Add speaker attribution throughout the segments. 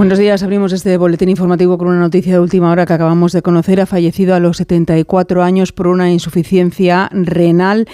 Speaker 1: Buenos días, abrimos este boletín informativo con una noticia de última hora que acabamos de conocer. Ha fallecido a los 74 años por una insuficiencia renal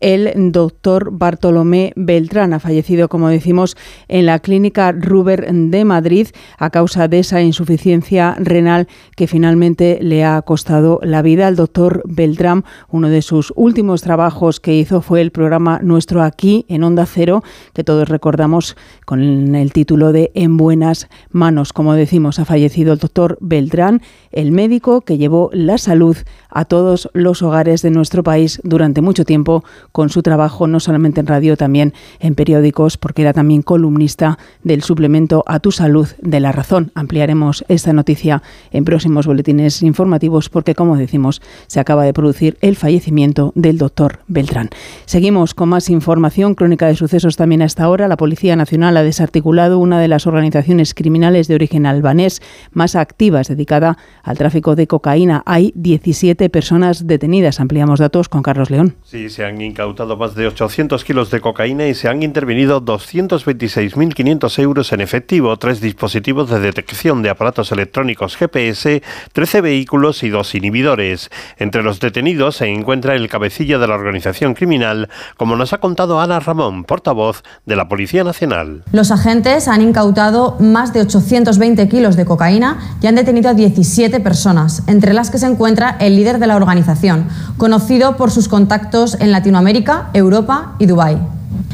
Speaker 1: el doctor Bartolomé Beltrán. Ha fallecido, como decimos, en la clínica Ruber de Madrid a causa de esa insuficiencia renal que finalmente le ha costado la vida. El doctor Beltrán, uno de sus últimos trabajos que hizo fue el programa Nuestro Aquí en Onda Cero, que todos recordamos con el título de En buenas manos. Como decimos, ha fallecido el doctor Beltrán, el médico que llevó la salud a todos los hogares de nuestro país durante mucho tiempo con su trabajo no solamente en radio, también en periódicos, porque era también columnista del suplemento A tu salud de la razón. Ampliaremos esta noticia en próximos boletines informativos porque, como decimos, se acaba de producir el fallecimiento del doctor Beltrán. Seguimos con más información, crónica de sucesos también hasta ahora. La Policía Nacional ha desarticulado una de las organizaciones criminales de origen albanés más activas dedicada al tráfico de cocaína. Hay 17 personas detenidas. Ampliamos datos con Carlos León.
Speaker 2: Sí, se han incautado más de 800 kilos de cocaína y se han intervenido 226.500 euros en efectivo, tres dispositivos de detección de aparatos electrónicos GPS, 13 vehículos y dos inhibidores. Entre los detenidos se encuentra el cabecilla de la organización criminal, como nos ha contado Ana Ramón, portavoz de la Policía Nacional.
Speaker 3: Los agentes han incautado más de 820 kilos de cocaína y han detenido a 17 personas, entre las que se encuentra el líder de la organización, conocido por sus contactos en Latinoamérica Europa y Dubái.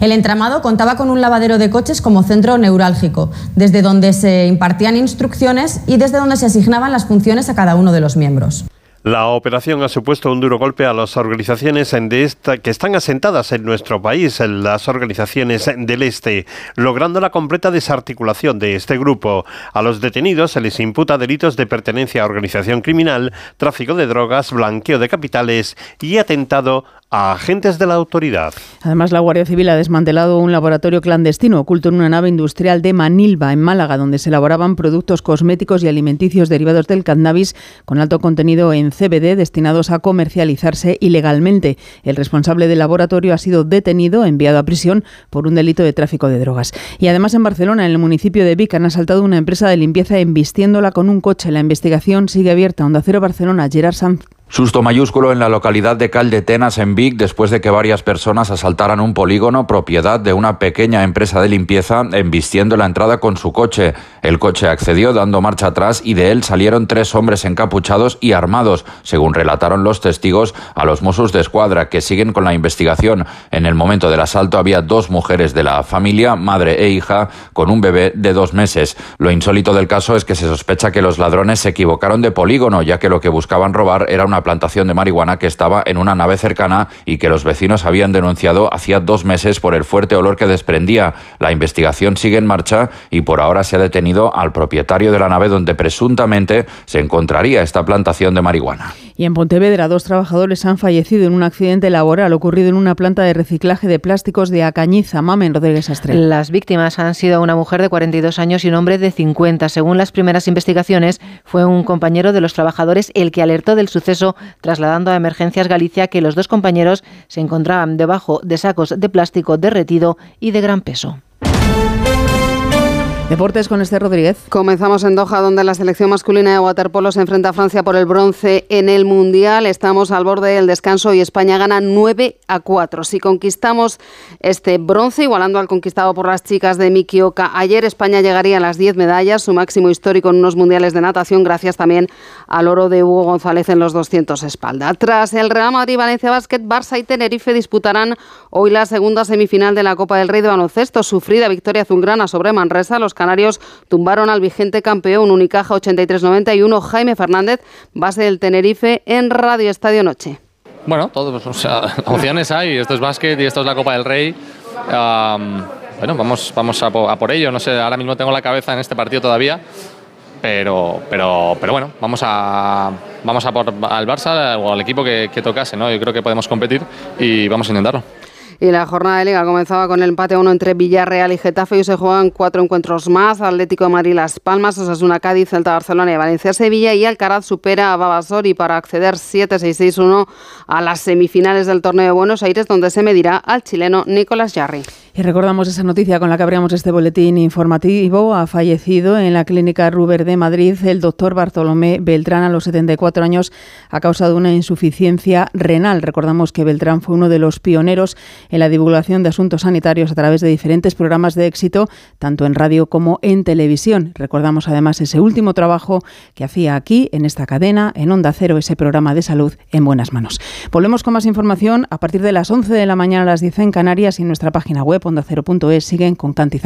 Speaker 3: El entramado contaba con un lavadero de coches como centro neurálgico, desde donde se impartían instrucciones y desde donde se asignaban las funciones a cada uno de los miembros.
Speaker 2: La operación ha supuesto un duro golpe a las organizaciones de esta, que están asentadas en nuestro país, en las organizaciones del Este, logrando la completa desarticulación de este grupo. A los detenidos se les imputa delitos de pertenencia a organización criminal, tráfico de drogas, blanqueo de capitales y atentado a agentes de la autoridad.
Speaker 1: Además, la Guardia Civil ha desmantelado un laboratorio clandestino oculto en una nave industrial de Manilva, en Málaga, donde se elaboraban productos cosméticos y alimenticios derivados del cannabis con alto contenido en CBD destinados a comercializarse ilegalmente. El responsable del laboratorio ha sido detenido, enviado a prisión por un delito de tráfico de drogas. Y además en Barcelona, en el municipio de Vic, han asaltado una empresa de limpieza embistiéndola con un coche. La investigación sigue abierta. Onda Cero Barcelona, Gerard Sanz.
Speaker 4: Susto mayúsculo en la localidad de Caldetenas, en Vic, después de que varias personas asaltaran un polígono propiedad de una pequeña empresa de limpieza, embistiendo la entrada con su coche. El coche accedió dando marcha atrás y de él salieron tres hombres encapuchados y armados, según relataron los testigos a los Mossos de Escuadra, que siguen con la investigación. En el momento del asalto había dos mujeres de la familia, madre e hija, con un bebé de dos meses. Lo insólito del caso es que se sospecha que los ladrones se equivocaron de polígono, ya que lo que buscaban robar era una plantación de marihuana que estaba en una nave cercana y que los vecinos habían denunciado hacía dos meses por el fuerte olor que desprendía. La investigación sigue en marcha y por ahora se ha detenido al propietario de la nave donde presuntamente se encontraría esta plantación de marihuana.
Speaker 1: Y en Pontevedra, dos trabajadores han fallecido en un accidente laboral ocurrido en una planta de reciclaje de plásticos de Acañiza. Mamen Rodríguez Astre.
Speaker 5: Las víctimas han sido una mujer de 42 años y un hombre de 50. Según las primeras investigaciones, fue un compañero de los trabajadores el que alertó del suceso, trasladando a Emergencias Galicia que los dos compañeros se encontraban debajo de sacos de plástico derretido y de gran peso.
Speaker 1: Deportes con este Rodríguez.
Speaker 6: Comenzamos en Doha, donde la selección masculina de waterpolo se enfrenta a Francia por el bronce en el Mundial. Estamos al borde del descanso y España gana 9 a 4. Si conquistamos este bronce, igualando al conquistado por las chicas de Mikioka ayer, España llegaría a las 10 medallas, su máximo histórico en unos mundiales de natación, gracias también al oro de Hugo González en los 200 espalda. Tras el Real Madrid-Valencia Basket, Barça y Tenerife disputarán hoy la segunda semifinal de la Copa del Rey de baloncesto. Sufrida victoria azulgrana sobre Manresa, los canarios tumbaron al vigente campeón Unicaja 83-91. Jaime Fernández, base del Tenerife, en Radio Estadio Noche.
Speaker 7: Bueno, todos, opciones hay. Esto es básquet y esto es la Copa del Rey. bueno, vamos, vamos a, por ello. No sé, ahora mismo tengo la cabeza en este partido todavía. Pero, pero, pero bueno, vamos a, vamos a por al Barça o al equipo que, que tocase. ¿no? Yo creo que podemos competir y vamos a intentarlo.
Speaker 6: Y la jornada de liga comenzaba con el empate 1 entre Villarreal y Getafe y se juegan cuatro encuentros más. Atlético de Madrid Las Palmas, Osasuna Cádiz, Celta Barcelona y Valencia Sevilla y Alcaraz supera a Babasori para acceder 7-6-6-1 a las semifinales del torneo de Buenos Aires donde se medirá al chileno Nicolás Jarry.
Speaker 1: Y recordamos esa noticia con la que abríamos este boletín informativo. Ha fallecido en la clínica Ruber de Madrid el doctor Bartolomé Beltrán a los 74 años a causa de una insuficiencia renal. Recordamos que Beltrán fue uno de los pioneros en la divulgación de asuntos sanitarios a través de diferentes programas de éxito, tanto en radio como en televisión. Recordamos además ese último trabajo que hacía aquí, en esta cadena, en Onda Cero, ese programa de salud en buenas manos. Volvemos con más información a partir de las 11 de la mañana a las 10 en Canarias y en nuestra página web onda0.es siguen con cantidad